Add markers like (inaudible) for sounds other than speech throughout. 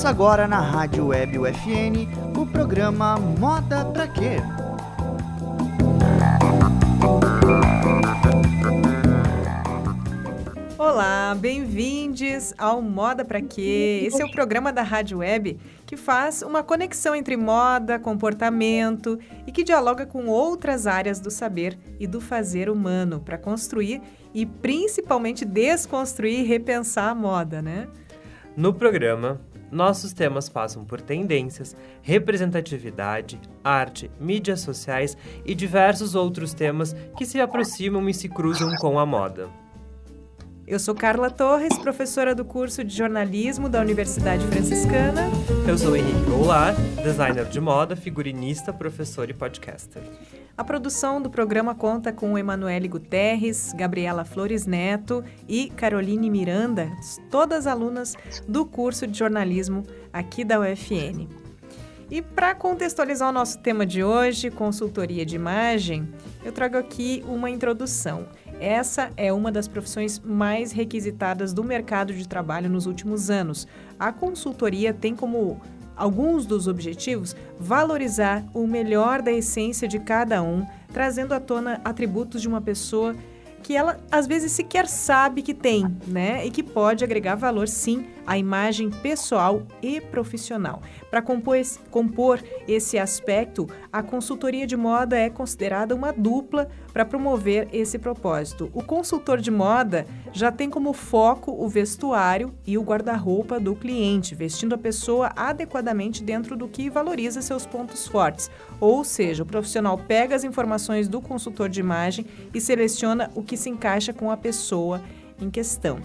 Começa agora na Rádio Web UFN o programa Moda Pra Quê? Olá, bem-vindos ao Moda Pra Quê? Esse é o programa da Rádio Web que faz uma conexão entre moda, comportamento e que dialoga com outras áreas do saber e do fazer humano para construir e principalmente desconstruir e repensar a moda, né? No programa, nossos temas passam por tendências, representatividade, arte, mídias sociais e diversos outros temas que se aproximam e se cruzam com a moda. Eu sou Carla Torres, professora do curso de jornalismo da Universidade Franciscana. Eu sou Henrique Goulart, designer de moda, figurinista, professor e podcaster. A produção do programa conta com Emanuele Guterres, Gabriela Flores Neto e Caroline Miranda, todas alunas do curso de jornalismo aqui da UFN. E para contextualizar o nosso tema de hoje, consultoria de imagem, eu trago aqui uma introdução. Essa é uma das profissões mais requisitadas do mercado de trabalho nos últimos anos. A consultoria tem como alguns dos objetivos valorizar o melhor da essência de cada um, trazendo à tona atributos de uma pessoa que ela às vezes sequer sabe que tem, né? E que pode agregar valor sim à imagem pessoal e profissional. Para compor esse aspecto, a consultoria de moda é considerada uma dupla para promover esse propósito. O consultor de moda já tem como foco o vestuário e o guarda-roupa do cliente, vestindo a pessoa adequadamente dentro do que valoriza seus pontos fortes. Ou seja, o profissional pega as informações do consultor de imagem e seleciona o que se encaixa com a pessoa em questão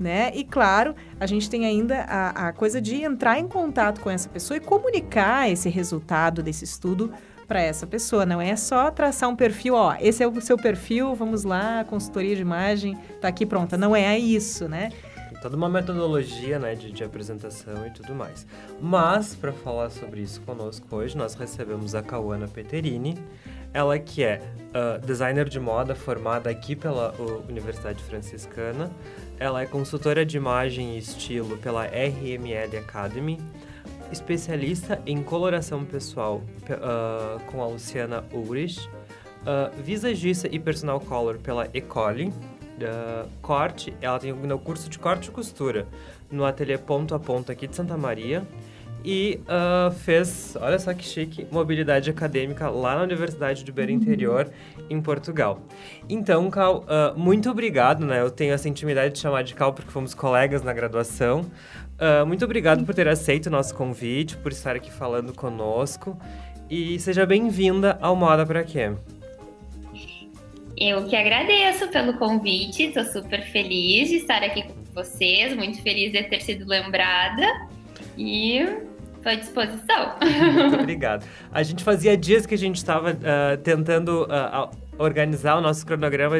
né? E claro, a gente tem ainda a, a coisa de entrar em contato com essa pessoa e comunicar esse resultado desse estudo para essa pessoa. Não é só traçar um perfil, ó, esse é o seu perfil, vamos lá, consultoria de imagem, tá aqui pronta. Não é isso, né? toda uma metodologia né, de, de apresentação e tudo mais. Mas, para falar sobre isso conosco hoje, nós recebemos a Cauana Peterini, ela que é uh, designer de moda formada aqui pela Universidade Franciscana, ela é consultora de imagem e estilo pela RML Academy, especialista em coloração pessoal uh, com a Luciana Ulrich, uh, visagista e personal color pela Ecole, uh, corte, ela tem o curso de corte e costura no ateliê Ponto a Ponto aqui de Santa Maria e uh, fez, olha só que chique, mobilidade acadêmica lá na Universidade do Beira Interior, em Portugal. Então, Cal, uh, muito obrigado, né? Eu tenho essa intimidade de chamar de Cal porque fomos colegas na graduação. Uh, muito obrigado por ter aceito o nosso convite, por estar aqui falando conosco. E seja bem-vinda ao Moda Pra Quê? Eu que agradeço pelo convite, estou super feliz de estar aqui com vocês, muito feliz de ter sido lembrada. E À disposição. Muito (laughs) obrigado. A gente fazia dias que a gente estava uh, tentando uh, organizar o nosso cronograma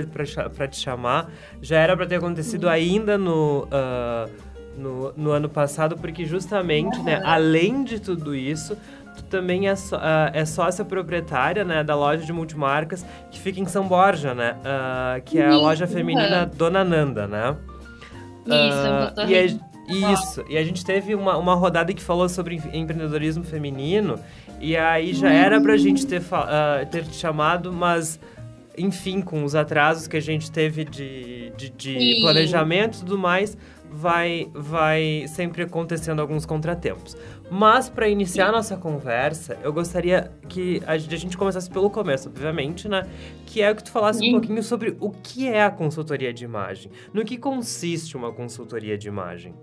para te chamar. Já era para ter acontecido uhum. ainda no, uh, no, no, ano passado, porque justamente, uhum. né, além de tudo isso, tu também é, só, é sócia proprietária né, da loja de multimarcas que fica em São Borja, né? que é a loja feminina Dona Nanda, né? Isso, uh, e isso, e a gente teve uma, uma rodada que falou sobre empreendedorismo feminino, e aí já era pra gente ter, uh, ter te chamado, mas enfim, com os atrasos que a gente teve de, de, de planejamento e tudo mais, vai, vai sempre acontecendo alguns contratempos. Mas para iniciar a nossa conversa, eu gostaria que a gente começasse pelo começo, obviamente, né? Que é que tu falasse um pouquinho sobre o que é a consultoria de imagem. No que consiste uma consultoria de imagem?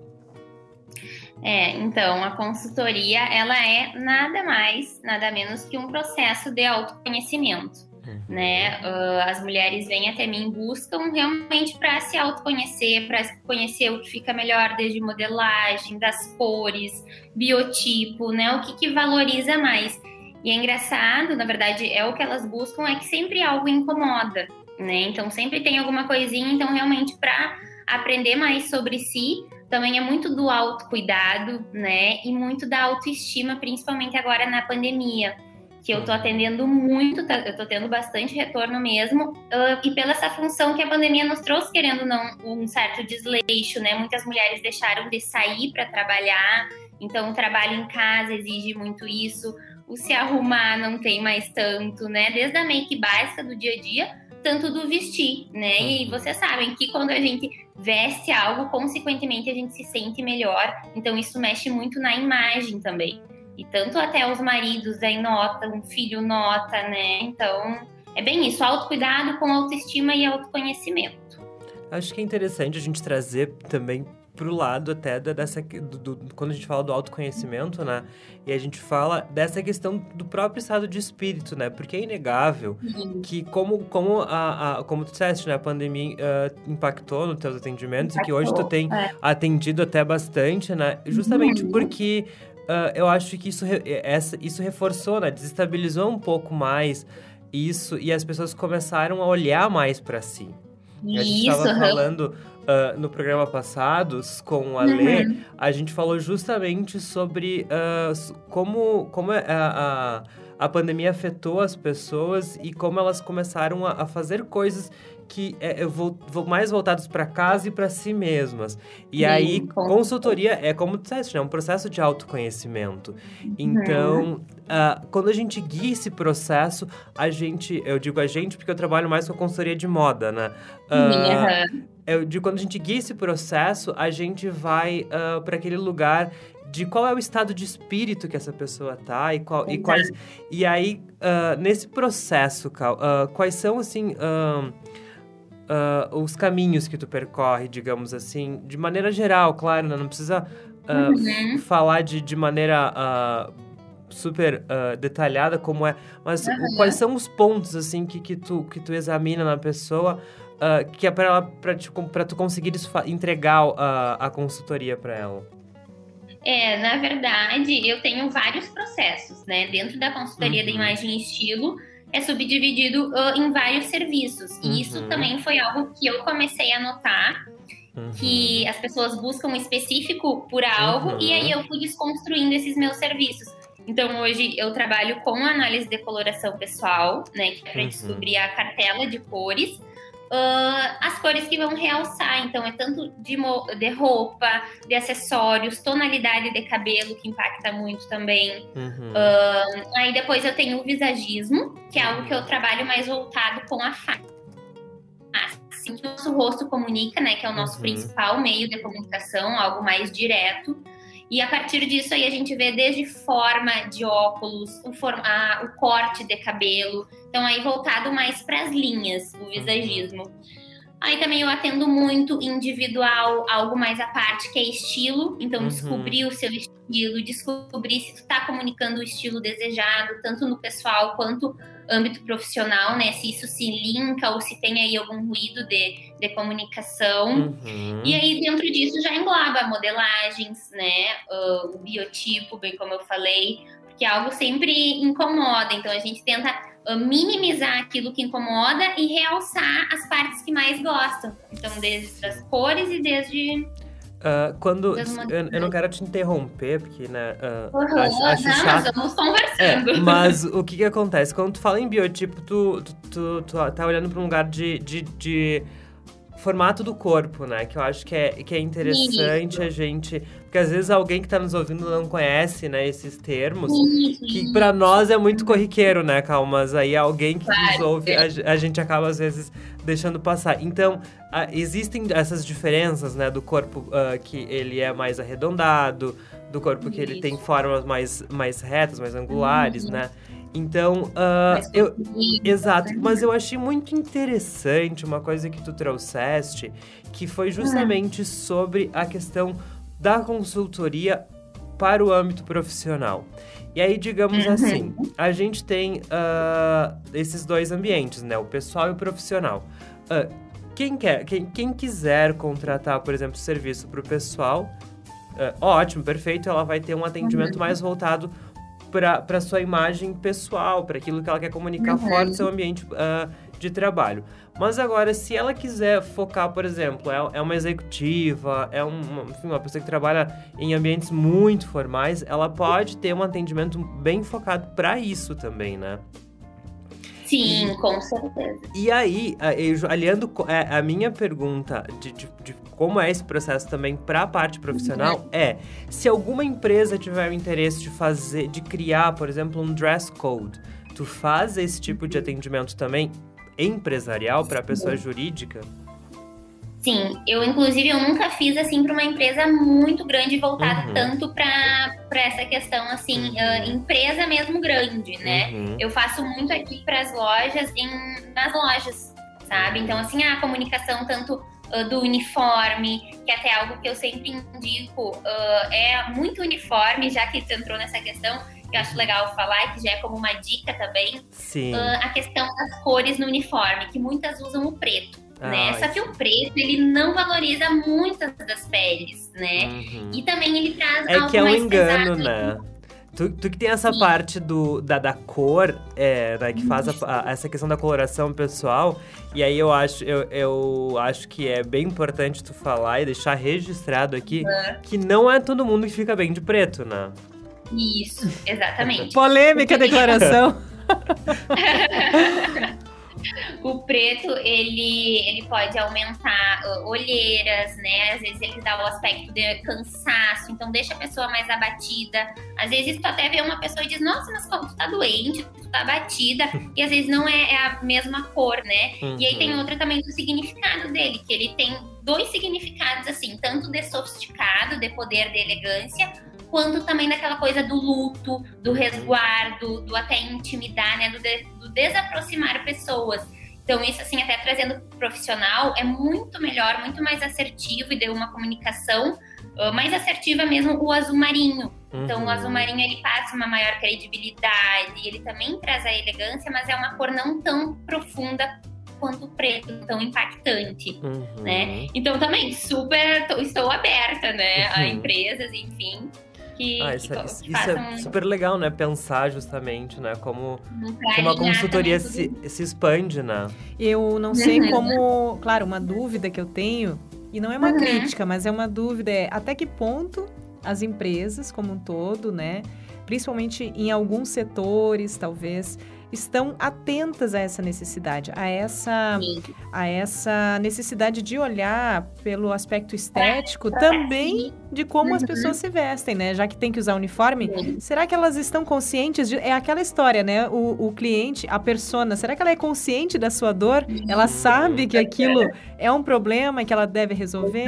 É, então, a consultoria, ela é nada mais, nada menos que um processo de autoconhecimento, uhum. né? Uh, as mulheres vêm até mim buscam realmente para se autoconhecer, para conhecer o que fica melhor desde modelagem, das cores, biotipo, né? O que, que valoriza mais. E é engraçado, na verdade, é o que elas buscam, é que sempre algo incomoda, né? Então, sempre tem alguma coisinha, então, realmente, para aprender mais sobre si, também é muito do autocuidado, né? E muito da autoestima, principalmente agora na pandemia. Que eu tô atendendo muito, tá, eu tô tendo bastante retorno mesmo. Uh, e pela essa função que a pandemia nos trouxe, querendo não, um certo desleixo, né? Muitas mulheres deixaram de sair para trabalhar Então, o trabalho em casa exige muito isso. O se arrumar não tem mais tanto, né? Desde a make básica do dia a dia, tanto do vestir, né? E uhum. vocês sabem que quando a gente veste algo, consequentemente a gente se sente melhor. Então, isso mexe muito na imagem também. E tanto até os maridos aí notam, um filho nota, né? Então, é bem isso, autocuidado com autoestima e autoconhecimento. Acho que é interessante a gente trazer também pro lado até dessa do, do, quando a gente fala do autoconhecimento, né? E a gente fala dessa questão do próprio estado de espírito, né? Porque é inegável uhum. que como como a, a, como tu disseste, né, a pandemia uh, impactou nos teus atendimentos impactou, e que hoje tu tem é. atendido até bastante, né? Justamente uhum. porque uh, eu acho que isso essa isso reforçou, né? Desestabilizou um pouco mais isso e as pessoas começaram a olhar mais para si. A gente estava falando uh, no programa passado com a Lê, uhum. a gente falou justamente sobre uh, como, como a, a, a, pandemia afetou as pessoas e como elas começaram a, a fazer coisas que é, eu vou, vou mais voltados para casa e para si mesmas. E Sim, aí, consultoria é como tu disseste, né? É um processo de autoconhecimento. Então, uh, quando a gente guia esse processo, a gente, eu digo a gente porque eu trabalho mais com a consultoria de moda, né? Uh, eu digo, quando a gente guia esse processo, a gente vai uh, para aquele lugar de qual é o estado de espírito que essa pessoa tá e, qual, e quais e aí uh, nesse processo Cal, uh, quais são assim uh, os caminhos que tu percorre digamos assim de maneira geral claro né? não precisa uhum. falar de, de maneira super detalhada como é mas uhum. quais são os pontos assim que, que tu que tu examina na pessoa que é para para tu conseguir entregar a consultoria para ela é, na verdade, eu tenho vários processos, né? Dentro da consultoria uhum. da imagem e estilo, é subdividido uh, em vários serviços. E uhum. isso também foi algo que eu comecei a notar, uhum. que as pessoas buscam um específico por algo, e aí eu fui desconstruindo esses meus serviços. Então, hoje eu trabalho com análise de coloração pessoal, né? Que é para uhum. descobrir a cartela de cores uh, as cores que vão realçar. Então, é tanto de, de, roupa, de acessórios, tonalidade de cabelo, que impacta muito também. Uhum. Uh, aí depois eu tenho o visagismo, que é algo que eu trabalho mais voltado com a face. Assim que o nosso rosto comunica, né? Que é o nosso uhum. principal meio de comunicação, algo mais direto. E a partir disso aí a gente vê desde forma de óculos, o, forma, o corte de cabelo. Então aí voltado mais para as linhas, o visagismo. Aí também eu atendo muito individual, algo mais à parte, que é estilo. Então, uhum. descobrir o seu estilo, descobrir se tu tá comunicando o estilo desejado, tanto no pessoal quanto âmbito profissional, né? Se isso se linka ou se tem aí algum ruído de, de comunicação. Uhum. E aí, dentro disso, já engloba modelagens, né? Uh, o biotipo, bem como eu falei, porque algo sempre incomoda. Então, a gente tenta minimizar aquilo que incomoda e realçar as partes que mais gostam. Então, desde as cores e desde. Uh, quando. Eu, eu, não quero te interromper, porque, né? Uh, uhum, acho, acho não, chato. Nós conversando. É, mas o que que acontece? Quando tu fala em biotipo, tu, tu, tu, tu tá olhando para um lugar de, de, de formato do corpo, né? Que eu acho que é, que é interessante Isso. a gente. Porque às vezes alguém que tá nos ouvindo não conhece, né, esses termos. Isso. Que para nós é muito corriqueiro, né, Cal? Mas aí alguém que claro. nos ouve, a, a, gente acaba às vezes deixando passar. Então, a, existem essas diferenças, né, do corpo uh, que ele é mais arredondado, do corpo que Isso. ele tem formas mais, mais retas, mais angulares, uhum. né? Então, uh, eu, exato, né? mas eu achei muito interessante uma coisa que tu trouxeste, que foi justamente sobre a questão da consultoria para o âmbito profissional. E aí, digamos uhum. assim, a gente tem uh, esses dois ambientes, né? O pessoal e o profissional. Uh, quem, quer, quem, quem quiser contratar, por exemplo, serviço para o pessoal, ótimo, perfeito, ela vai ter um atendimento uhum. mais voltado para sua imagem pessoal, para aquilo que ela quer comunicar uhum. fora do seu ambiente uh, de trabalho. Mas agora, se ela quiser focar, por exemplo, é, é uma executiva, é uma, enfim, uma pessoa que trabalha em ambientes muito formais, ela pode ter um atendimento bem focado para isso também, né? Sim, com certeza. E aí, aliando é, a minha pergunta de, de- de como é esse processo também para a parte profissional é se alguma empresa tiver o interesse de fazer, de criar, por exemplo, um dress code, tu faz esse tipo de atendimento também empresarial para pessoa jurídica? Sim, eu inclusive eu nunca fiz assim para uma empresa muito grande voltada Uhum. tanto para essa questão assim, Uhum. ah, empresa mesmo grande, né? Uhum. Eu faço muito aqui para as lojas, em, nas lojas, sabe? Então, assim, a comunicação tanto ah, do uniforme, que até é algo que eu sempre indico, ah, é muito uniforme, já que tu entrou nessa questão, que eu acho legal falar, e que já é como uma dica também, Sim. ah, a questão das cores no uniforme, que muitas usam o preto, né? Ah, Só que o preto, ele não valoriza muitas das peles, né? Uhum. E também ele traz É algo que é um engano, pesado. né? Tu, tu que tem essa Sim. parte do, da, da cor, é, né, que faz a- a- essa questão da coloração pessoal, e aí eu acho, eu, eu acho que é bem importante tu falar e deixar registrado aqui que não é todo mundo que fica bem de preto, né? Isso, exatamente. Polêmica declaração. (laughs) (laughs) O preto, ele, ele pode aumentar olheiras, né? Às vezes ele dá o aspecto de cansaço, então deixa a pessoa mais abatida. Às vezes tu até vê uma pessoa e diz, nossa, mas como tu tá doente, tu tá abatida, (laughs) e às vezes não é, é a mesma cor, né? E aí tem Uhum. outra também do significado dele, que ele tem dois significados, assim, tanto de sofisticado, de poder, de elegância, quanto também daquela coisa do luto, do resguardo, do até intimidar, né? Do, de- do desaproximar pessoas. Então, isso, assim, até trazendo pro profissional, é muito melhor, muito mais assertivo e deu uma comunicação ah, mais assertiva mesmo o azul marinho. Então, o Uhum. azul marinho ele passa uma maior credibilidade, ele também traz a elegância, mas é uma cor não tão profunda quanto o preto, tão impactante, Uhum. né? Então, também super tô- estou aberta, né, a Uhum. empresas, enfim, que, Ah, isso, é- isso- que isso façam é super legal, né? Pensar justamente, né? Como, como a consultoria tudo se, se expande, né? Eu não sei Uhum. como. Claro, uma dúvida que eu tenho, e não é uma Uhum. crítica, mas é uma dúvida: é até que ponto as empresas, como um todo, né? Principalmente em alguns setores, talvez, estão atentas a essa necessidade, a essa, Sim. a essa necessidade de olhar pelo aspecto estético também de como as Uhum. pessoas se vestem, né? Já que tem que usar uniforme, Sim. Será que elas estão conscientes de. É aquela história, né? O, o cliente, a persona, será que ela é consciente da sua dor? Ela sabe que aquilo é um problema que ela deve resolver?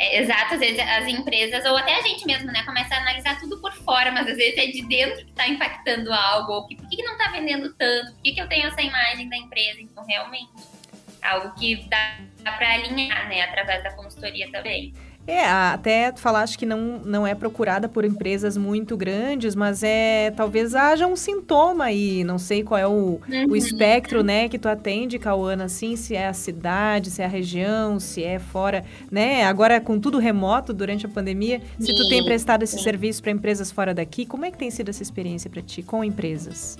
É, exato, às vezes as empresas, ou até a gente mesmo, né, começa a analisar tudo por fora, mas às vezes é de dentro que tá impactando algo, ou que, por que, que não tá vendendo tanto, por que, que eu tenho essa imagem da empresa, então realmente, algo que dá, pra alinhar, né, através da consultoria também. É, até tu falaste que não, não é procurada por empresas muito grandes, mas é talvez haja um sintoma aí, não sei qual é o, o espectro, né, que tu atende, Cauana, assim, se é a cidade, se é a região, se é fora, né? Agora com tudo remoto durante a pandemia, se tu tem prestado esse sim. serviço para empresas fora daqui, como é que tem sido essa experiência para ti com empresas?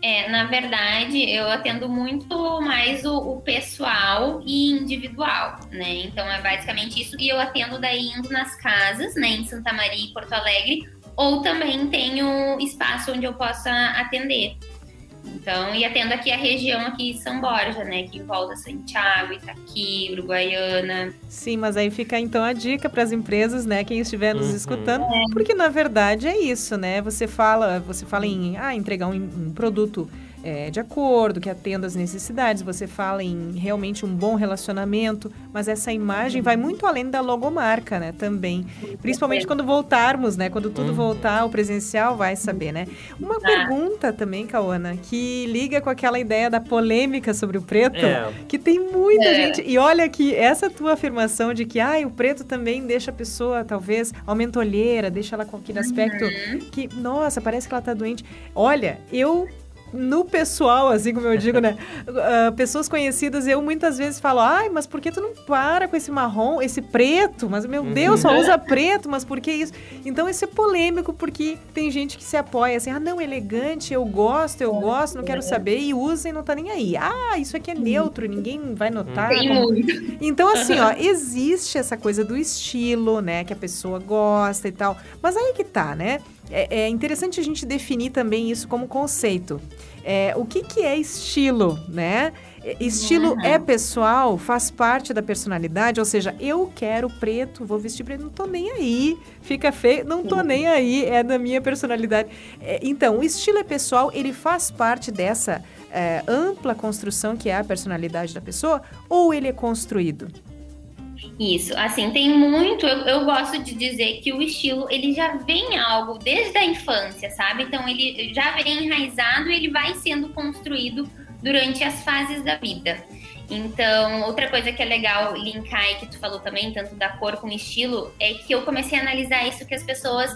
É, na verdade, eu atendo muito mais o, o pessoal e individual, né? Então é basicamente isso. E eu atendo daí indo nas casas, né, em Santa Maria e Porto Alegre, ou também tenho espaço onde eu possa atender. Então, e atendo aqui a região aqui de São Borja, né? Que envolve Santiago, Itaqui, Uruguaiana. Sim, mas aí fica então a dica para as empresas, né, quem estiver nos Uhum. escutando, porque na verdade é isso, né? Você fala, você fala em ah, entregar um, um produto é, de acordo, que atenda às necessidades, você fala em realmente um bom relacionamento, mas essa imagem vai muito além da logomarca, né, também. Principalmente quando voltarmos, né, quando tudo Uhum. voltar ao presencial, vai saber, né? Uma pergunta também, Cauana, que liga com aquela ideia da polêmica sobre o preto, É. que tem muita É. gente. E olha que essa tua afirmação de que ah, o preto também deixa a pessoa, talvez, aumenta a olheira, deixa ela com aquele aspecto que, nossa, parece que ela tá doente. Olha, eu. No pessoal, assim como eu digo, né? ah, pessoas conhecidas, eu muitas vezes falo, ai, mas por que tu não para com esse marrom, esse preto? Mas, meu Uhum. Deus, só usa preto, mas por que isso? Então, isso é polêmico, porque tem gente que se apoia assim, ah, não, elegante, eu gosto, eu gosto, não quero saber, e usa e não tá nem aí. Ah, isso aqui é neutro, ninguém vai notar. Tem como- muito. então, assim, ó, existe essa coisa do estilo, né? Que a pessoa gosta e tal. Mas aí que tá, né? É, é interessante a gente definir também isso como conceito. É, o que, que é estilo, né? Estilo uhum. é pessoal, faz parte da personalidade, ou seja, eu quero preto, vou vestir preto, não tô nem aí, fica feio, não tô nem aí, é da minha personalidade. É, então, o estilo é pessoal, ele faz parte dessa é, ampla construção que é a personalidade da pessoa, ou ele é construído? Isso, assim, tem muito, eu, eu, gosto de dizer que o estilo, ele já vem algo desde a infância, sabe? Então, ele já vem enraizado e ele vai sendo construído durante as fases da vida. Então, outra coisa que é legal linkar e que tu falou também, tanto da cor com estilo, é que eu comecei a analisar isso que as pessoas,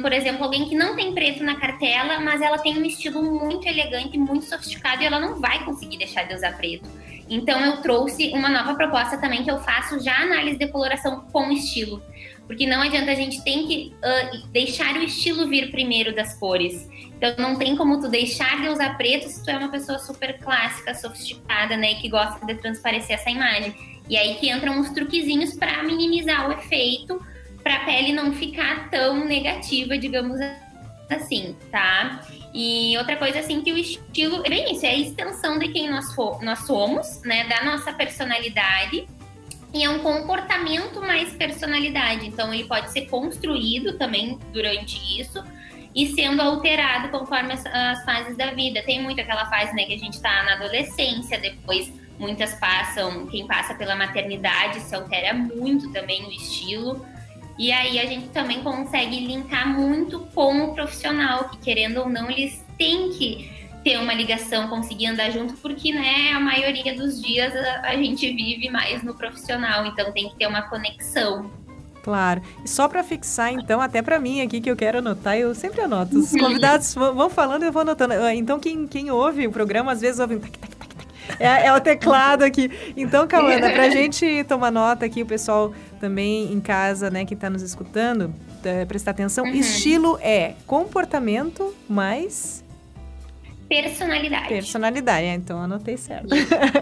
por exemplo, alguém que não tem preto na cartela, mas ela tem um estilo muito elegante, muito sofisticado e ela não vai conseguir deixar de usar preto. Então, eu trouxe uma nova proposta também que eu faço já análise de coloração com estilo. Porque não adianta, a gente tem que uh, deixar o estilo vir primeiro das cores. Então não tem como tu deixar de usar preto se tu é uma pessoa super clássica, sofisticada, né, e que gosta de transparecer essa imagem. E aí que entram uns truquezinhos para minimizar o efeito, para a pele não ficar tão negativa, digamos assim, tá? E outra coisa assim que o estilo, é bem isso, é a extensão de quem nós, for, nós somos, né, da nossa personalidade. E é um comportamento mais personalidade. Então, ele pode ser construído também durante isso, e sendo alterado conforme as, as, fases da vida. Tem muito aquela fase né, que a gente está na adolescência, depois muitas passam, quem passa pela maternidade se altera muito também o estilo. E aí a gente também consegue linkar muito com o profissional, que querendo ou não, eles têm que ter uma ligação, conseguir andar junto, porque né, a maioria dos dias a, a gente vive mais no profissional, então tem que ter uma conexão. Claro. E só para fixar, então, até para mim aqui que eu quero anotar, eu sempre anoto. Os convidados vão falando, eu vou anotando. Ah, então, quem, quem ouve o programa, às vezes ouve um tac, tac. É, é o teclado aqui. Então, Cauana, pra gente tomar nota aqui, o pessoal também em casa, né, que está nos escutando, é, prestar atenção. Uhum. Estilo é comportamento mais personalidade. Personalidade, é, então anotei certo.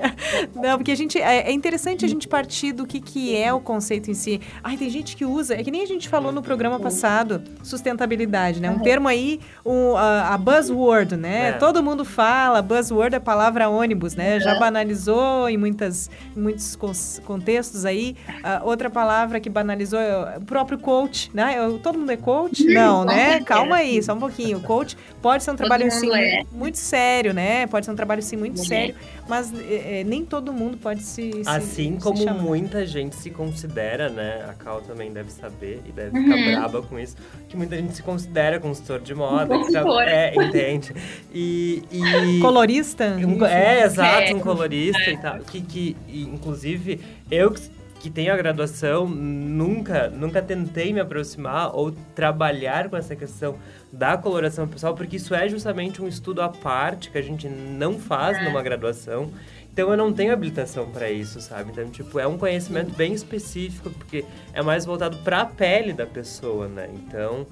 (laughs) Não, porque a gente é, é, interessante a gente partir do que, que é o conceito em si. Ai, tem gente que usa, é que nem a gente falou no programa passado, sustentabilidade, né? Um termo aí, um, a, a, buzzword, né? É. Todo mundo fala, buzzword é a palavra ônibus, né? Já banalizou em, muitas, em muitos contextos aí. Uh, outra palavra que banalizou é o próprio coach, né? Todo mundo é coach? Não, né? Calma aí, só um pouquinho. Coach pode ser um trabalho assim, é. muito sério, né? Pode ser um trabalho sim muito sério, mas é, é, nem todo mundo pode se. Assim se, como se muita gente se considera, né? A Cal também deve saber e deve ficar uhum. braba com isso, que muita gente se considera consultor de moda. Consultor. É, entende? E. e (laughs) colorista? Um, é, exato, um colorista é. e tal. Que, que, inclusive, eu que tenho a graduação, nunca, nunca tentei me aproximar ou trabalhar com essa questão da coloração pessoal, porque isso é justamente um estudo à parte que a gente não faz é. numa graduação. Então eu não tenho habilitação para isso, sabe? Então, tipo, é um conhecimento bem específico, porque é mais voltado para a pele da pessoa, né? Então,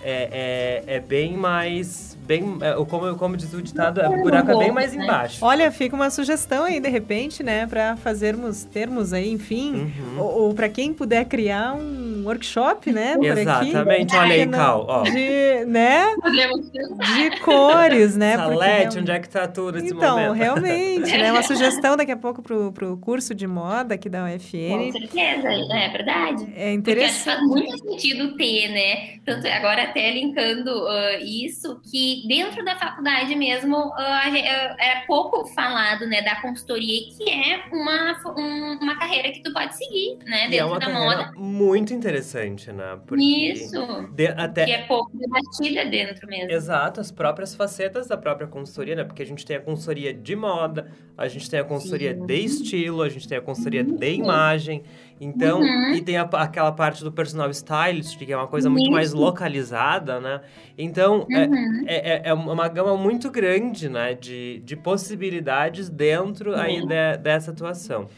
é, é, é bem mais. Bem, é, como, como diz o ditado, é, o buraco é bem mais né? embaixo. Olha, fica uma sugestão aí, de repente, né? Para fazermos, termos aí, enfim. Uhum. Ou, ou para quem puder criar um workshop, né? Exatamente, olha aí, Cal. Ó. De, né? De cores, né? Salete, onde é que tá tudo nesse então, momento? Então, realmente, né? Uma sugestão (laughs) daqui a pouco pro, pro curso de moda aqui da UFN. Com certeza, é verdade. É interessante. Porque faz muito sentido ter, né? Tanto agora até linkando uh, isso, que dentro da faculdade mesmo uh, era pouco falado, né? Da consultoria, que é uma, um, uma carreira que tu pode seguir, né? Dentro e é uma da moda. muito interessante, né? Porque isso. De, até... Que é pouco debatida dentro mesmo. Exato, as próprias facetas da própria consultoria, né? Porque a gente tem a consultoria de moda, a gente tem a consultoria Sim. de estilo, a gente tem a consultoria de imagem. Então, uhum. e tem a, aquela parte do personal stylist, que é uma coisa muito Isso. mais localizada, né? Então, é, uhum. é, é, é, uma gama muito grande, né? De, de possibilidades dentro uhum. aí de, dessa atuação.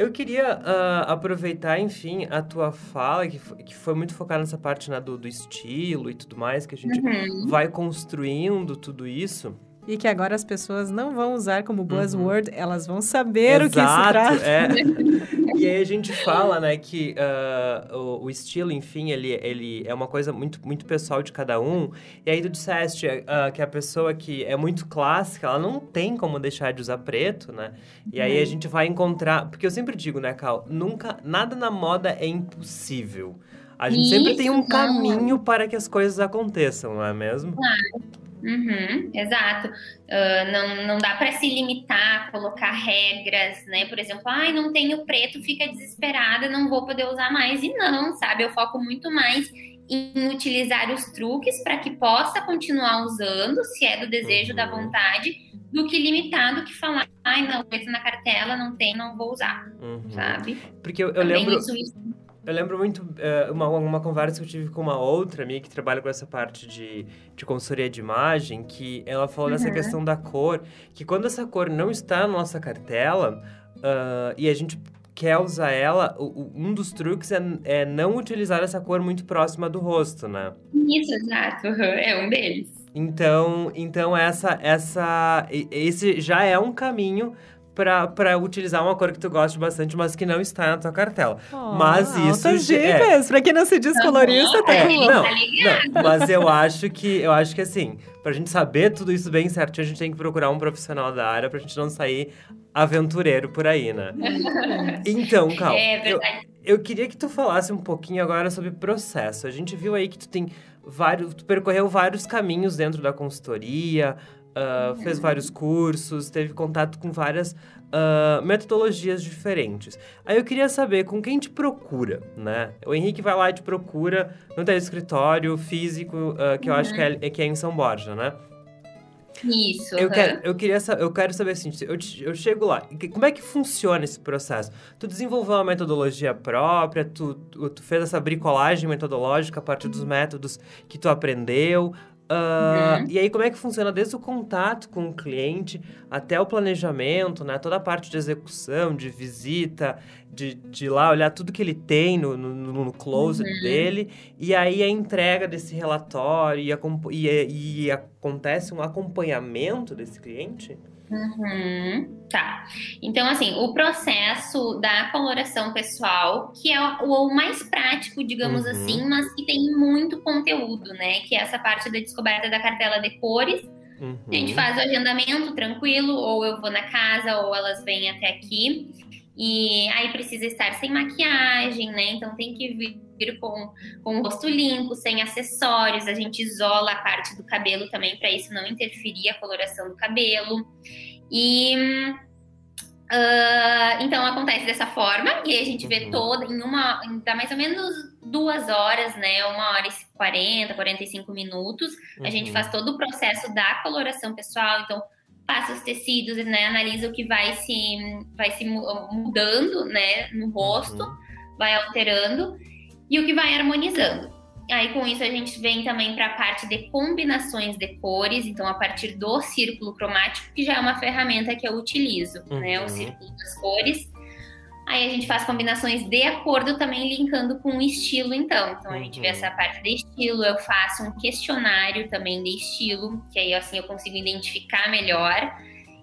Eu queria uh, aproveitar, enfim, a tua fala, que foi, que foi muito focada nessa parte né, do, do estilo e tudo mais, que a gente uhum. vai construindo tudo isso. E que agora as pessoas não vão usar como buzzword, uhum. elas vão saber Exato, o que se trata. É. (laughs) e aí a (laughs) gente fala, né, que uh, o, o, estilo, enfim, ele, ele é uma coisa muito, muito pessoal de cada um. E aí tu disseste uh, que a pessoa que é muito clássica, ela não tem como deixar de usar preto, né? E aí a uhum. gente vai encontrar... Porque eu sempre digo, né, Cal? Nunca... Nada na moda é impossível. A gente Isso, sempre tem um não. caminho para que as coisas aconteçam, não é mesmo? Claro. Uhum, exato. Uh, não, não dá para se limitar colocar regras, né? Por exemplo, ai, não tenho preto, fica desesperada, não vou poder usar mais. E não, sabe? Eu foco muito mais em utilizar os truques para que possa continuar usando, se é do desejo, da uhum. vontade, do que limitado que falar, ai, não, preto na cartela, não tem, não vou usar, uhum. sabe? Porque eu, eu lembro... Isso, isso eu lembro muito uh, uma, uma conversa que eu tive com uma outra amiga que trabalha com essa parte de, de consultoria de imagem, que ela falou uhum. dessa questão da cor, que quando essa cor não está na nossa cartela uh, e a gente quer usar ela, um dos truques é, é, não utilizar essa cor muito próxima do rosto, né? Isso, exato. (laughs) É um deles. Então, então essa, essa, esse já é um caminho para utilizar uma cor que tu gosta bastante, mas que não está na tua cartela. Oh, mas isso altas dicas, é, para quem não se diz colorista, tá é, não, não, mas eu acho que eu acho que assim, pra gente saber tudo isso bem certinho, a gente tem que procurar um profissional da área pra gente não sair aventureiro por aí, né? (laughs) então, Cal, é eu, eu queria que tu falasse um pouquinho agora sobre processo. A gente viu aí que tu tem vários, tu percorreu vários caminhos dentro da consultoria, Uh, fez vários cursos, teve contato com várias uh, metodologias diferentes. Aí eu queria saber com quem te procura, né? O Henrique vai lá e te procura no teu escritório físico, uh, que eu acho que é, uhum. que é em São Borja, né? Isso. Eu, uhum. quero, eu, queria, eu quero saber assim, eu, eu chego lá, como é que funciona esse processo? Tu desenvolveu uma metodologia própria, tu, tu, tu fez essa bricolagem metodológica a partir dos métodos que tu aprendeu, Uh, uhum. E aí, como é que funciona desde o contato com o cliente até o planejamento, né? Toda a parte de execução, de visita, de, de lá olhar tudo que ele tem no, no, no closet uhum. dele. E aí a entrega desse relatório e, e, e acontece um acompanhamento desse cliente? Uhum, tá. Então, assim, o processo da coloração pessoal, que é o, o mais prático, digamos uhum. assim, mas que tem muito conteúdo, né? Que é essa parte da descoberta da cartela de cores. Uhum. A gente uhum. faz o agendamento tranquilo, ou eu vou na casa, ou elas vêm até aqui. E aí precisa estar sem maquiagem, né? Então tem que vir com, com o rosto limpo, sem acessórios. A gente isola a parte do cabelo também para isso não interferir a coloração do cabelo. E uh, então acontece dessa forma, e aí a gente vê uhum. toda em uma. Dá mais ou menos duas horas, né? Uma hora e 40, 45 minutos. Uhum. A gente uhum. faz todo o processo da coloração pessoal, então passa os tecidos, né? Analisa o que vai se, vai se mudando, né? No rosto, uhum. vai alterando e o que vai harmonizando. Aí com isso a gente vem também para a parte de combinações de cores, então a partir do círculo cromático, que já é uma ferramenta que eu utilizo, uhum. né? O uhum. círculo das cores. Aí a gente faz combinações de acordo também linkando com o estilo, então. Então a gente uhum. vê essa parte de estilo, eu faço um questionário também de estilo, que aí assim eu consigo identificar melhor.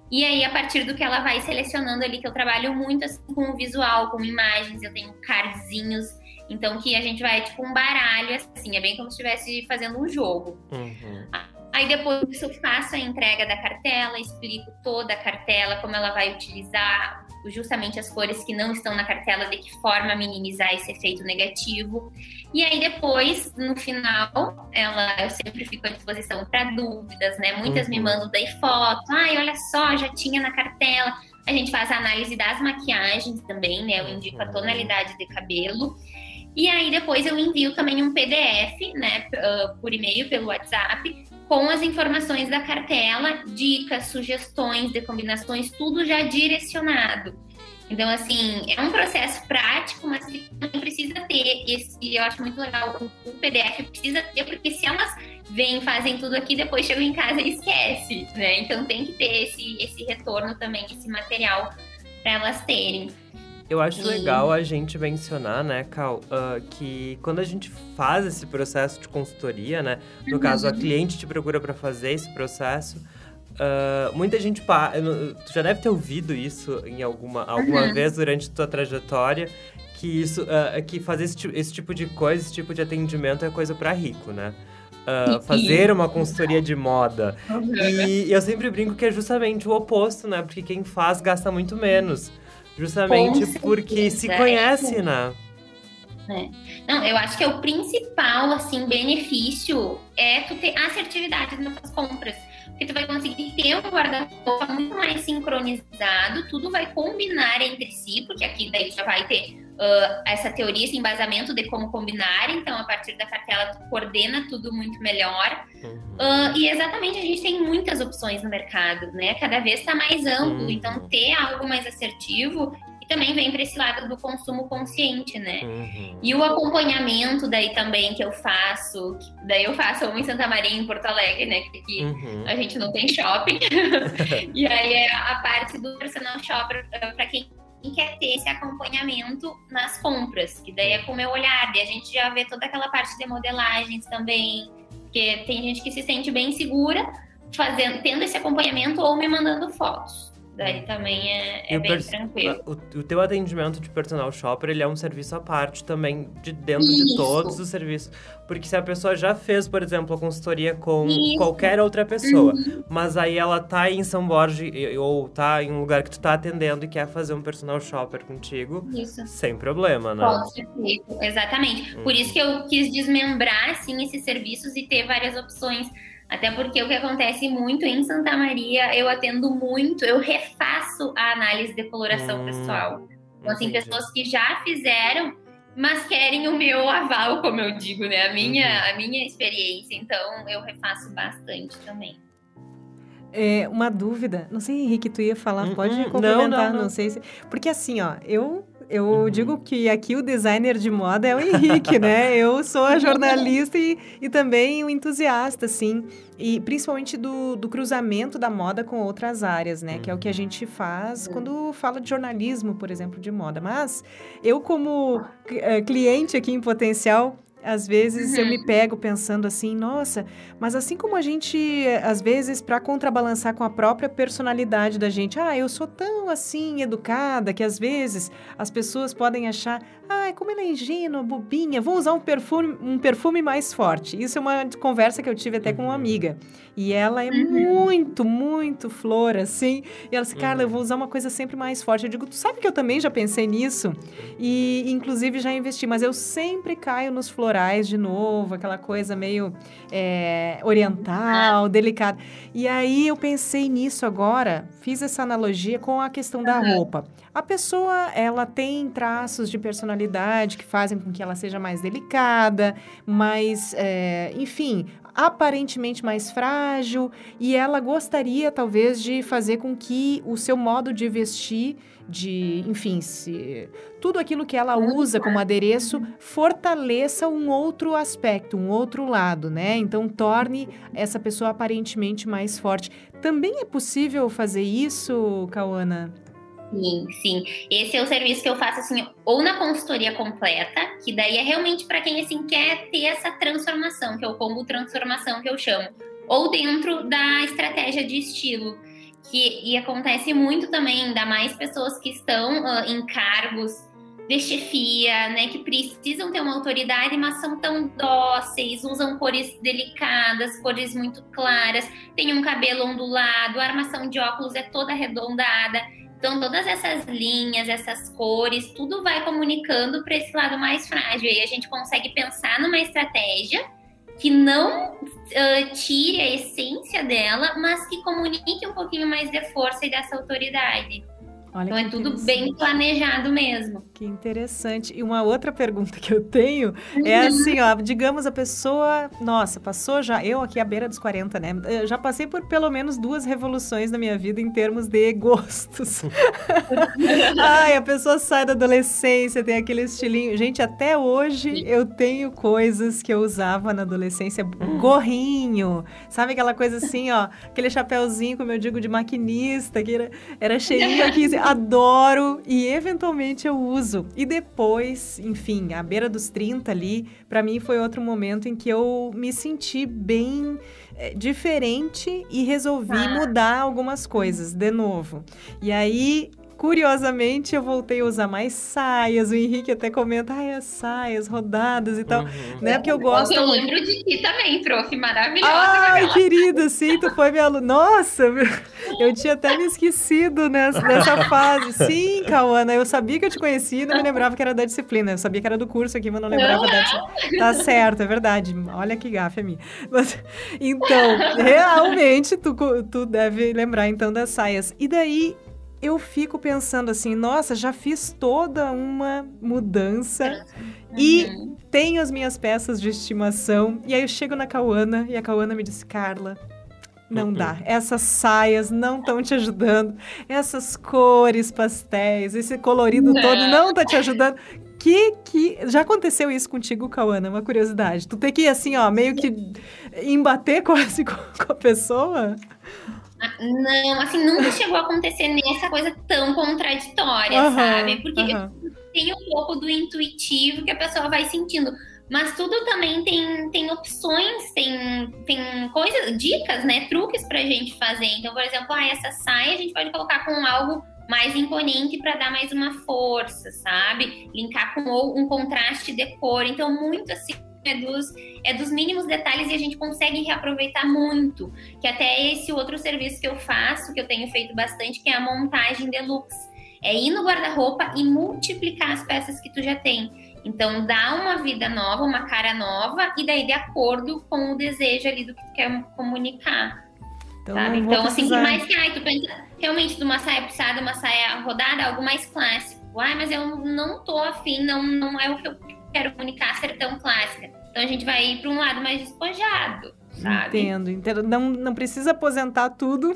E aí, a partir do que ela vai selecionando ali, que eu trabalho muito assim, com o visual, com imagens, eu tenho cardzinhos então que a gente vai tipo um baralho, assim, é bem como se estivesse fazendo um jogo. Uhum. Aí depois eu faço a entrega da cartela, explico toda a cartela, como ela vai utilizar justamente as cores que não estão na cartela, de que forma minimizar esse efeito negativo. E aí depois, no final, ela, eu sempre fico à disposição para dúvidas, né? Muitas uhum. me mandam daí foto, ai, olha só, já tinha na cartela. A gente faz a análise das maquiagens também, né? Eu indico a uhum. tonalidade de cabelo. E aí depois eu envio também um PDF, né, uh, por e-mail, pelo WhatsApp, com as informações da cartela, dicas, sugestões de combinações, tudo já direcionado. Então, assim, é um processo prático, mas que também precisa ter esse, eu acho muito legal, o PDF precisa ter, porque se elas vêm, fazem tudo aqui, depois chegam em casa e esquece, né? Então tem que ter esse, esse retorno também, esse material para elas terem. Eu acho e... legal a gente mencionar, né, Cal, uh, que quando a gente faz esse processo de consultoria, né, no uhum. caso a cliente te procura para fazer esse processo, uh, muita gente. Tu já deve ter ouvido isso em alguma, alguma uhum. vez durante tua trajetória. Que isso, uh, que fazer esse, esse, tipo de coisa, esse tipo de atendimento é coisa para rico, né? Uh, fazer uma consultoria de moda. Uhum. E eu sempre brinco que é justamente o oposto, né? Porque quem faz gasta muito menos. Justamente porque se conhece, né? É. Não, eu acho que é o principal, assim, benefício é tu ter assertividade nas tuas compras. Porque tu vai conseguir ter um guarda-roupa muito mais sincronizado, tudo vai combinar entre si, porque aqui daí já vai ter uh, essa teoria, esse embasamento de como combinar, então a partir da cartela tu coordena tudo muito melhor. Uh, e exatamente a gente tem muitas opções no mercado, né? Cada vez está mais amplo, uhum. então ter algo mais assertivo também vem para esse lado do consumo consciente, né? Uhum. E o acompanhamento daí também que eu faço, que daí eu faço um em Santa Maria, em Porto Alegre, né? Que uhum. a gente não tem shopping. (laughs) e aí é a parte do personal shopper eh, para quem quer ter esse acompanhamento nas compras, que daí é com o meu olhar, e a gente já vê toda aquela parte de modelagens também, porque tem gente que se sente bem segura fazendo, tendo esse acompanhamento ou me mandando fotos. Daí também é, é bem tranquilo. O, o, teu atendimento de personal shopper, ele é um serviço à parte também, de dentro Isso. de todos os serviços. Porque se a pessoa já fez, por exemplo, a consultoria com Isso. qualquer outra pessoa, uhum. mas aí ela tá em São Borges ou tá em um lugar que tu tá atendendo e quer fazer um personal shopper contigo, Isso. sem problema, né? Pode ser feito, exatamente. Uhum. Por isso que eu quis desmembrar, assim, esses serviços e ter várias opções até porque o que acontece muito em Santa Maria, eu atendo muito, eu refaço a análise de coloração hum, pessoal. Então, assim, entendi. pessoas que já fizeram, mas querem o meu aval, como eu digo, né? A minha, uhum. a minha experiência. Então, eu refaço bastante também. É, uma dúvida, não sei, Henrique, tu ia falar, pode complementar, não, não, não. não sei se... Porque assim, ó, eu eu uhum. digo que aqui o designer de moda é o Henrique, né? (laughs) Eu sou a jornalista e, (laughs) e também um entusiasta, assim. E principalmente do, do cruzamento da moda com outras áreas, né? Uhum. Que é o que a gente faz uhum. quando fala de jornalismo, por exemplo, de moda. Mas eu, como uh, cliente aqui em potencial, às vezes uhum. eu me uhum. pego pensando assim, nossa, mas assim como a gente, às vezes, para contrabalançar com a própria personalidade da gente, ah, eu sou tão assim educada que às vezes as pessoas podem achar, ah, como ela é ingênua, bobinha, vou usar um perfume, um perfume mais forte. Isso é uma conversa que eu tive até com uma uhum. amiga. E ela é uhum. muito, muito flor, assim. E ela disse, Carla, eu vou usar uma coisa sempre mais forte. Eu digo, tu sabe que eu também já pensei nisso? E, inclusive, já investi. Mas eu sempre caio nos florais de novo, aquela coisa meio é, oriental, delicada. E aí eu pensei nisso agora, fiz essa analogia com a questão da roupa. A pessoa, ela tem traços de personalidade que fazem com que ela seja mais delicada, mais, é, enfim, aparentemente mais frágil, e ela gostaria talvez de fazer com que o seu modo de vestir, de, enfim, se tudo aquilo que ela usa como adereço fortaleça um outro aspecto, um outro lado, né? Então torne essa pessoa aparentemente mais forte. Também é possível fazer isso, Cauana? Sim, sim. Esse é o serviço que eu faço assim, ou na consultoria completa, que daí é realmente para quem assim quer ter essa transformação, que é o combo transformação que eu chamo, ou dentro da estratégia de estilo, que e acontece muito também, ainda mais pessoas que estão uh, em cargos de chefia, né, que precisam ter uma autoridade, mas são tão dóceis, usam cores delicadas, cores muito claras, tem um cabelo ondulado, a armação de óculos é toda arredondada. Então, todas essas linhas, essas cores, tudo vai comunicando para esse lado mais frágil. E a gente consegue pensar numa estratégia que não uh, tire a essência dela, mas que comunique um pouquinho mais de força e dessa autoridade. Olha então é tudo bem planejado mesmo. Que interessante. E uma outra pergunta que eu tenho é uhum. assim, ó, digamos a pessoa, nossa, passou já, eu aqui à beira dos 40, né? Eu já passei por pelo menos duas revoluções na minha vida em termos de gostos. (laughs) Ai, a pessoa sai da adolescência, tem aquele estilinho. Gente, até hoje eu tenho coisas que eu usava na adolescência, gorrinho, sabe aquela coisa assim, ó, aquele chapéuzinho, como eu digo, de maquinista, que era, era cheirinho aqui, assim, adoro e eventualmente eu uso. E depois, enfim, à beira dos 30 ali, para mim foi outro momento em que eu me senti bem é, diferente e resolvi ah. mudar algumas coisas de novo. E aí Curiosamente, eu voltei a usar mais saias. O Henrique até comenta, ai, as saias rodadas e tal. Uhum. Né? Porque eu gosto. Eu lembro de ti também, prof. Maravilhosa. Ai, querida, sim, tu foi minha aluna. Nossa, eu tinha até me esquecido nessa, nessa fase. Sim, Cauana, eu sabia que eu te conhecia e não me lembrava que era da disciplina. Eu sabia que era do curso aqui, mas não lembrava não, da disciplina. Tá certo, é verdade. Olha que gafe a. Mas, então, realmente, tu, tu deve lembrar então das saias. E daí eu fico pensando assim, nossa, já fiz toda uma mudança uhum. e tenho as minhas peças de estimação. E aí eu chego na Cauana e a Cauana me diz, Carla, não dá. Essas saias não estão te ajudando. Essas cores pastéis, esse colorido não. todo não tá te ajudando. Que que já aconteceu isso contigo, Cauana? Uma curiosidade. Tu tem que assim, ó, meio que embater (laughs) quase com a pessoa? Não, assim, nunca chegou a acontecer nessa coisa tão contraditória, uhum, sabe? Porque uhum. tem um pouco do intuitivo que a pessoa vai sentindo. Mas tudo também tem, tem opções, tem, tem coisas, dicas, né? Truques pra gente fazer. Então, por exemplo, ah, essa saia a gente pode colocar com algo mais imponente para dar mais uma força, sabe? Linkar com um contraste de cor. Então, muito assim é dos, é dos mínimos detalhes e a gente consegue reaproveitar muito. Que até esse outro serviço que eu faço, que eu tenho feito bastante, que é a montagem deluxe. É ir no guarda-roupa e multiplicar as peças que tu já tem. Então, dá uma vida nova, uma cara nova, e daí de acordo com o desejo ali do que tu quer comunicar. Então, sabe? Então, assim, por mais que ai, tu pensa realmente de uma saia pisada, uma saia rodada, algo mais clássico. Ai, mas eu não tô afim, não, não é o que eu quero comunicar ser tão clássica. Então a gente vai ir para um lado mais despojado. Sabe? Entendo, entendo. Não, não precisa aposentar tudo.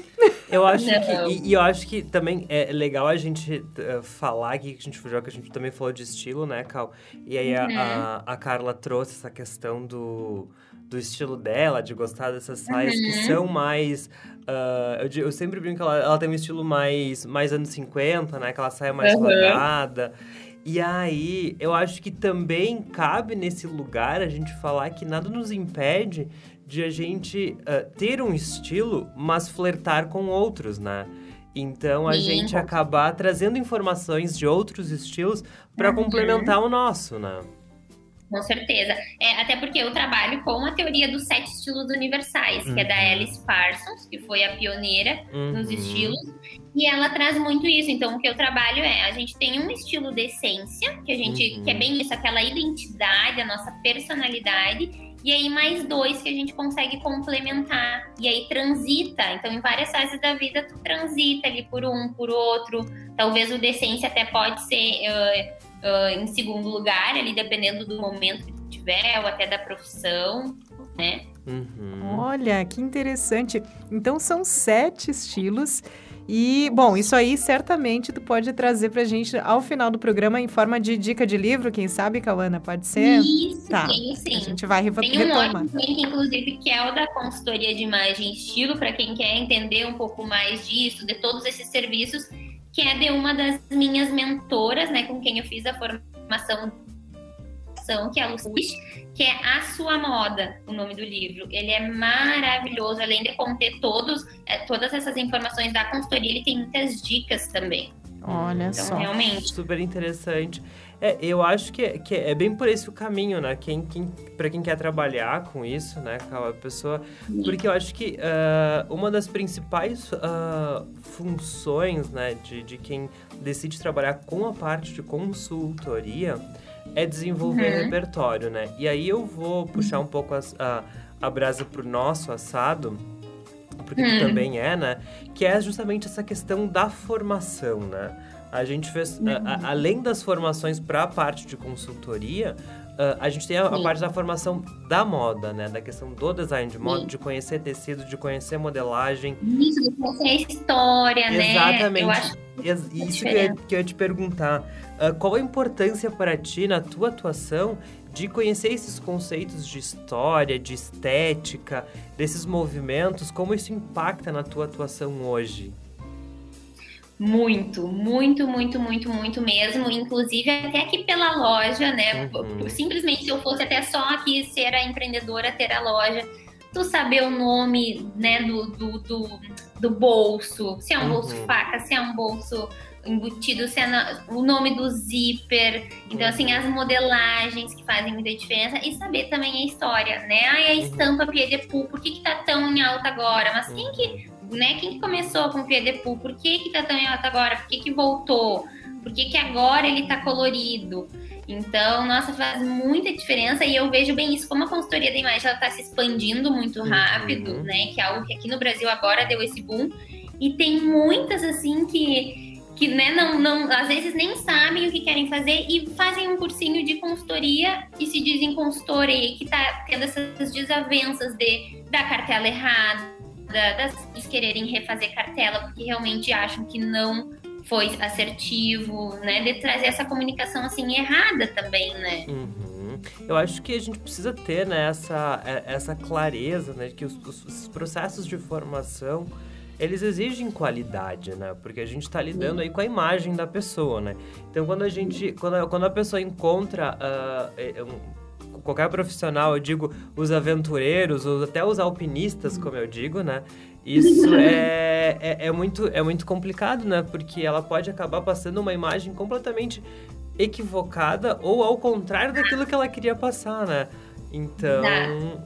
Eu acho não. que. E, e, eu acho que também é legal a gente uh, falar aqui, que a gente que a gente também falou de estilo, né, Cal? E aí uhum. a, a, a, Carla trouxe essa questão do, do estilo dela, de gostar dessas saias uhum. que são mais. Uh, eu, eu, sempre brinco que ela, ela tem um estilo mais, mais anos 50, né? Aquela saia mais uhum. quadrada. E aí, eu acho que também cabe nesse lugar a gente falar que nada nos impede de a gente uh, ter um estilo, mas flertar com outros, né? Então a Sim. gente acabar trazendo informações de outros estilos para uhum. complementar o nosso, né? Com certeza. É, até porque eu trabalho com a teoria dos sete estilos universais, uhum. que é da uhum. Alice Parsons, que foi a pioneira uhum. nos estilos. E ela traz muito isso. Então, o que eu trabalho é, a gente tem um estilo de essência, que a gente, uhum. que é bem isso, aquela identidade, a nossa personalidade. E aí, mais dois que a gente consegue complementar. E aí, transita. Então, em várias fases da vida, tu transita ali por um, por outro. Talvez o decência até pode ser... Uh, uh, em segundo lugar, ali dependendo do momento que tu tiver, ou até da profissão, né? Uhum. Olha, que interessante. Então são sete estilos. E, bom, isso aí certamente tu pode trazer pra gente ao final do programa em forma de dica de livro, quem sabe, Cauana? Pode ser? Isso, tá. sim, sim. A gente vai re Tem um retomar. link, inclusive, que é o da consultoria de imagem e estilo, para quem quer entender um pouco mais disso, de todos esses serviços que é de uma das minhas mentoras, né, com quem eu fiz a formação, que é que é A Sua Moda, o nome do livro. Ele é maravilhoso, além de conter todos, é, todas essas informações da consultoria, ele tem muitas dicas também. Olha então, só. realmente. Super interessante. É, eu acho que, é, que é bem por esse o caminho, né? Quem, quem, para quem quer trabalhar com isso, né, a pessoa... Porque eu acho que uh, uma das principais uh, funções, né, de, de quem decide trabalhar com a parte de consultoria é desenvolver uhum. repertório, né? E aí eu vou puxar um pouco a, a, a brasa pro nosso assado, porque uhum. também é, né? Que é justamente essa questão da formação, né? A gente fez, uhum. a, além das formações para a parte de consultoria, uh, a gente tem a, a, parte da formação da moda, né? Da questão do design de moda, Sim. de conhecer tecido, de conhecer modelagem. Isso, de conhecer história, né? Exatamente. Acho Isso que eu, ia, que eu ia te perguntar. Uh, qual a importância para ti, na tua atuação, de conhecer esses conceitos de história, de estética, desses movimentos, como isso impacta na tua atuação hoje? Muito, muito, muito, muito, muito mesmo. Inclusive até aqui pela loja, né? Uhum. Simplesmente se eu fosse até só aqui ser a empreendedora, ter a loja, tu saber o nome, né, do, do, do, do bolso, se é um uhum. bolso faca, se é um bolso embutido, se é na, o nome do zíper. Então, assim, as modelagens que fazem muita diferença e saber também a história, né? Ai, a estampa Pied de por que que tá tão em alta agora? Mas quem que né? Quem que começou com o Pied de Poux? Por que que tá tão em alta agora? Por que que voltou? Por que que agora ele tá colorido? Então, nossa, faz muita diferença e eu vejo bem isso como a consultoria da imagem ela tá se expandindo muito uhum. rápido, uhum. né? Que é algo que aqui no Brasil agora deu esse boom. E tem muitas assim que que né, não, não, às vezes nem sabem o que querem fazer e fazem um cursinho de consultoria e se dizem consultora e que tá tendo essas desavenças de da cartela errada, das quererem refazer cartela porque realmente acham que não foi assertivo, né? De trazer essa comunicação assim errada também, né? Uhum. Eu acho que a gente precisa ter né, essa, é, essa clareza, né? Que os, os processos de formação eles exigem qualidade, né? Porque a gente está lidando aí com a imagem da pessoa, né? Então, quando a gente, quando, quando a pessoa encontra uh, qualquer profissional, eu digo os aventureiros, ou até os alpinistas, como eu digo, né? Isso (laughs) é, é, é, muito, é muito complicado, né? Porque ela pode acabar passando uma imagem completamente equivocada ou ao contrário daquilo que ela queria passar, né? Então,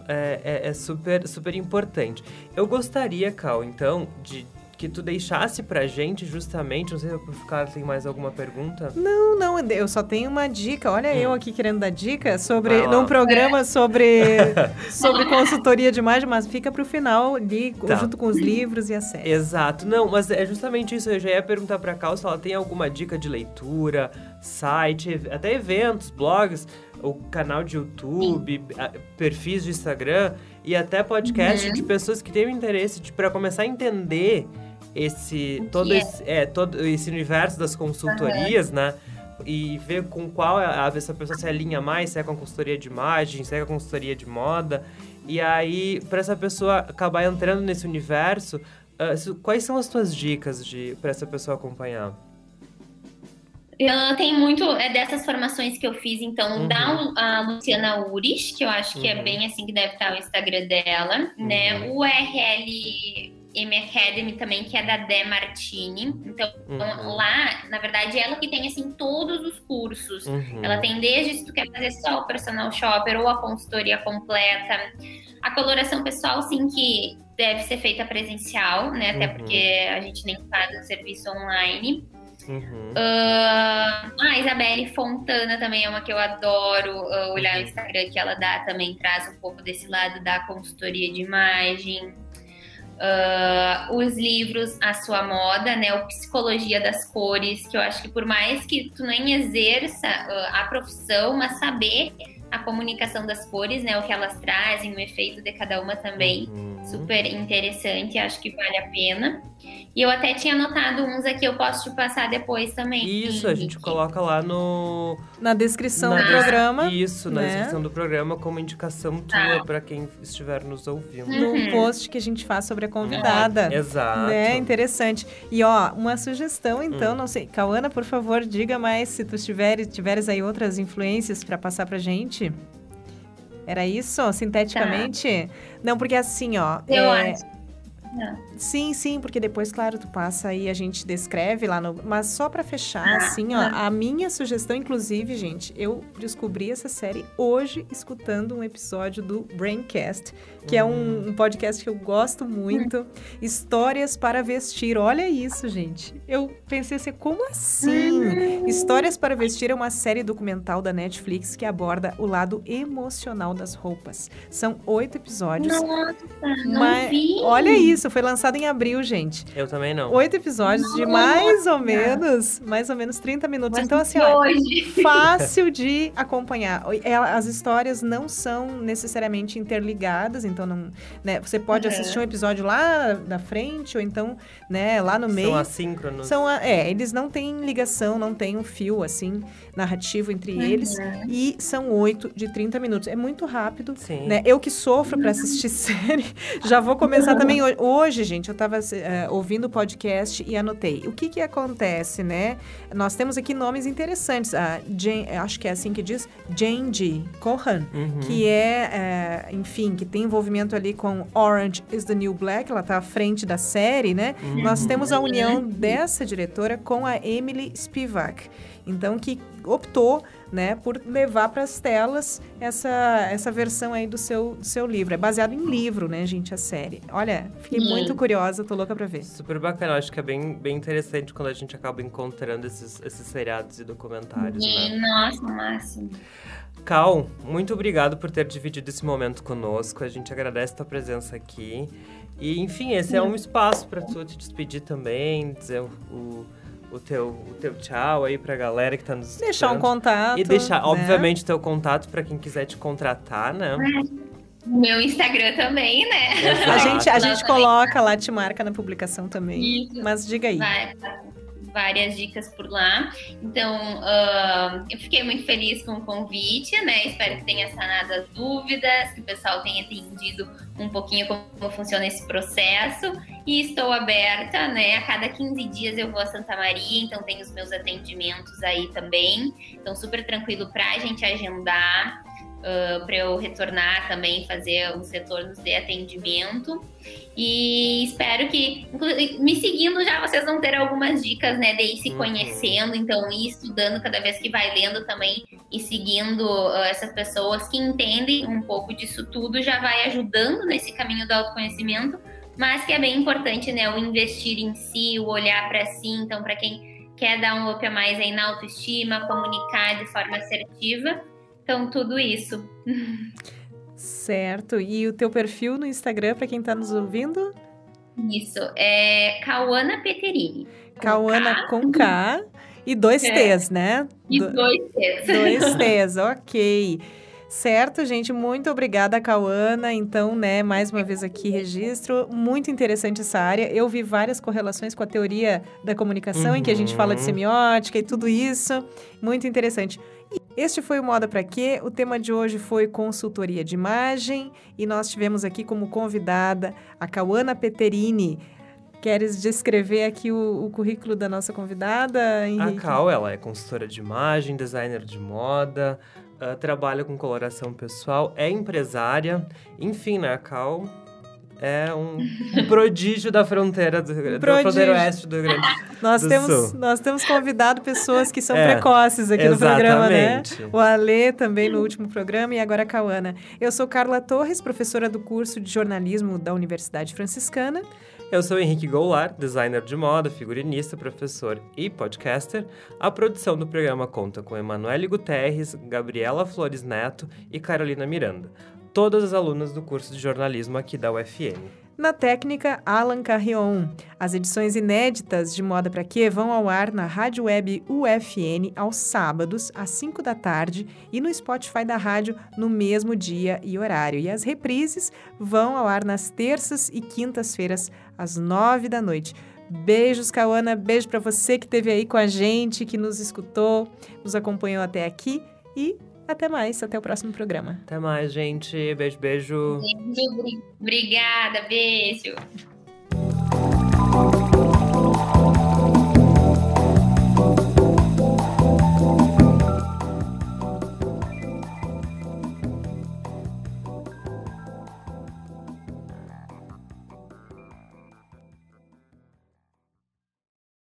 é, é, é, super, super importante. Eu gostaria, Cal, então, de, que tu deixasse pra gente justamente, não sei se o Carlos tem mais alguma pergunta. Não, não, eu só tenho uma dica. Olha hum. eu aqui querendo dar dica sobre num programa sobre (laughs) sobre consultoria de imagem, mas fica pro final ali tá. junto com os livros e a série. Exato. Não, mas é justamente isso, eu já ia perguntar pra Cal se ela tem alguma dica de leitura, site, até eventos, blogs, o canal de YouTube, perfis de Instagram e até podcast uhum. de pessoas que têm interesse para começar a entender esse todo é? esse, é, todo esse universo das consultorias, uhum. né? E ver com qual a, essa pessoa se alinha mais, se é com a consultoria de imagem, se é com a consultoria de moda. E aí, para essa pessoa acabar entrando nesse universo, uh, quais são as tuas dicas de para essa pessoa acompanhar? Eu tenho muito é dessas formações que eu fiz, então, uhum. da a Luciana Uris, que eu acho que é uhum. é bem assim que deve estar o Instagram dela, né? uhum. né? O URL M Academy também, que é da Dé Martini. Então, uhum. lá, na verdade, ela que tem, assim, todos os cursos. Uhum. Ela tem desde se tu quer fazer só o personal shopper ou a consultoria completa. A coloração pessoal, sim, que deve ser feita presencial, né? Até uhum. porque a gente nem faz o serviço online. Uhum. Uh, a Isabelle Fontana também é uma que eu adoro uh, olhar uhum. no Instagram, que ela dá também, traz um pouco desse lado da consultoria de imagem. Uh, os livros A Sua Moda, né? O Psicologia das Cores, que eu acho que por mais que tu nem exerça a profissão, mas saber a comunicação das cores, né? O que elas trazem, o efeito de cada uma também. Uhum. Super interessante, acho que vale a pena. E eu até tinha anotado uns aqui, eu posso te passar depois também. Isso, a gente coloca lá no... Na descrição na do programa. Isso, na né? descrição do programa, como indicação tua ah. para quem estiver nos ouvindo. Uhum. No post que a gente faz sobre a convidada. Uhum. Exato. Né? Interessante. E ó, uma sugestão então, hum. não sei, Cauana, por favor, diga mais se tu tiveres, tiveres aí outras influências para passar pra gente. Era isso, sinteticamente? Tá. Não, porque assim, ó. Eu é... acho Sim, sim, porque depois, claro, tu passa aí, a gente descreve lá no. Mas só para fechar, ah, assim, ó, ah. a minha sugestão, inclusive, gente, eu descobri essa série hoje escutando um episódio do Braincast, que uhum. é um, hum. um, podcast que eu gosto muito. Uhum. Histórias para vestir. Olha isso, gente. Eu pensei assim, como assim? Uhum. Histórias para vestir é uma série documental da Netflix que aborda o lado emocional das roupas. São oito episódios. Nossa, não mas, vi. Olha isso isso, foi lançado em abril, gente. Eu também não. Oito episódios Nossa. de mais ou menos, mais ou menos 30 minutos. Mas então, assim, ó, (laughs) fácil de acompanhar. É, as histórias não são necessariamente interligadas, então não, né, você pode uhum. assistir um episódio lá da frente, ou então, né, lá no meio. São assíncronos. São, é, eles não têm ligação, não tem um fio, assim, narrativo entre uhum. eles. E são oito de 30 minutos. É muito rápido. Sim. Né? Eu que sofro para assistir (laughs) série, já vou começar também hoje, (laughs) gente, eu estava uh, eh, ouvindo o podcast e anotei. O que que acontece, né? Nós temos aqui nomes interessantes. A Jane, acho que é assim que diz, Jane G. Cohan, uhum. que é, uh, enfim, que tem envolvimento ali com Orange is the New Black. Ela está à frente da série, né? Uhum. Nós temos a união dessa diretora com a Emily Spivak. Então, que optou né, por levar para as telas essa, essa versão aí do seu, do seu livro. É baseado em livro, né, gente, a série. Olha, fiquei Sim. muito curiosa, tô louca para ver. Super bacana, acho que é bem, bem interessante quando a gente acaba encontrando esses, esses seriados e documentários, Sim, né? Nossa, máximo. Cal, muito obrigado por ter dividido esse momento conosco. A gente agradece a tua presença aqui. E, enfim, esse é um espaço para tu te despedir também, dizer o o teu, o teu tchau aí pra galera que tá nos Deixar um contato. E deixar, né? obviamente, teu contato para quem quiser te contratar, né? Meu Instagram também, né? A gente, a gente coloca lá, te marca na publicação também. Isso. Mas diga aí. Vai, várias dicas por lá. Então, uh, eu fiquei muito feliz com o convite, né? Espero que tenha sanado as dúvidas, que o pessoal tenha entendido um pouquinho como funciona esse processo. E estou aberta, né? A cada 15 dias eu vou a Santa Maria, então tenho os meus atendimentos aí também. Então, super tranquilo para a gente agendar uh, para eu retornar também, fazer os retornos de atendimento. E espero que, me seguindo já, vocês vão ter algumas dicas, né, de ir se uhum. conhecendo, então ir estudando cada vez que vai lendo também e seguindo uh, essas pessoas que entendem um pouco disso tudo, já vai ajudando nesse caminho do autoconhecimento, mas que é bem importante, né, o investir em si, o olhar para si, então para quem quer dar um up a mais aí na autoestima, comunicar de forma assertiva, então, tudo isso. Certo. E o teu perfil no Instagram, para quem está nos ouvindo? Isso, é Cauana Peterini. Cauana com K e dois é. T's, né? E Do... dois T's. Dois (laughs) T's, ok. Certo, gente, muito obrigada, Cauana. Então, né, mais uma vez aqui registro. Muito interessante essa área. Eu vi várias correlações com a teoria da comunicação, uhum. em que a gente fala de uhum. semiótica e tudo isso. Muito interessante. Este foi o Moda para Quê? O tema de hoje foi consultoria de imagem e nós tivemos aqui como convidada a Cauana Peterini. Queres descrever aqui o, o currículo da nossa convidada, Henrique? A Cal, ela é consultora de imagem, designer de moda, uh, trabalha com coloração pessoal, é empresária. Enfim, né, a Cal é um, prodígio da fronteira do, um da fronteira oeste do Rio Grande nós do temos, Sul. Nós temos convidado pessoas que são é, precoces aqui exatamente. no programa, né? O Alê também no último programa e agora a Cauana. Eu sou Carla Torres, professora do curso de jornalismo da Universidade Franciscana. Eu sou Henrique Goulart, designer de moda, figurinista, professor e podcaster. A produção do programa conta com Emanuele Guterres, Gabriela Flores Neto e Carolina Miranda todas as alunas do curso de jornalismo aqui da UFN. Na técnica, Alan Carrion. As edições inéditas de Moda Pra Quê vão ao ar na Rádio Web UFN aos sábados, às 5 da tarde, e no Spotify da rádio no mesmo dia e horário. E as reprises vão ao ar nas terças e quintas-feiras, às 9 da noite. Beijos, Cauana. Beijo para você que esteve aí com a gente, que nos escutou, nos acompanhou até aqui e até mais, até o próximo programa. Até mais, gente. Beijo, beijo. beijo obrigada, beijo.